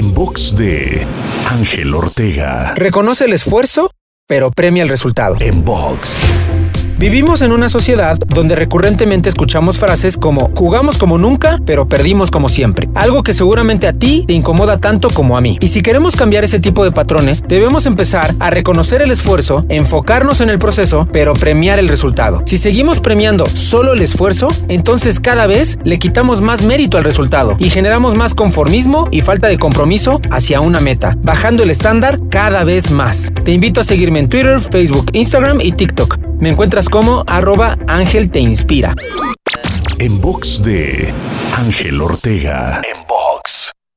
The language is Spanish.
En box de Ángel Ortega. Reconoce el esfuerzo, pero premia el resultado. En box. Vivimos en una sociedad donde recurrentemente escuchamos frases como jugamos como nunca, pero perdimos como siempre. Algo que seguramente a ti te incomoda tanto como a mí. Y si queremos cambiar ese tipo de patrones, debemos empezar a reconocer el esfuerzo, enfocarnos en el proceso, pero premiar el resultado. Si seguimos premiando solo el esfuerzo, entonces cada vez le quitamos más mérito al resultado y generamos más conformismo y falta de compromiso hacia una meta, bajando el estándar cada vez más. Te invito a seguirme en Twitter, Facebook, Instagram y TikTok. Me encuentras como arroba Ángel Te Inspira. En box de Ángel Ortega.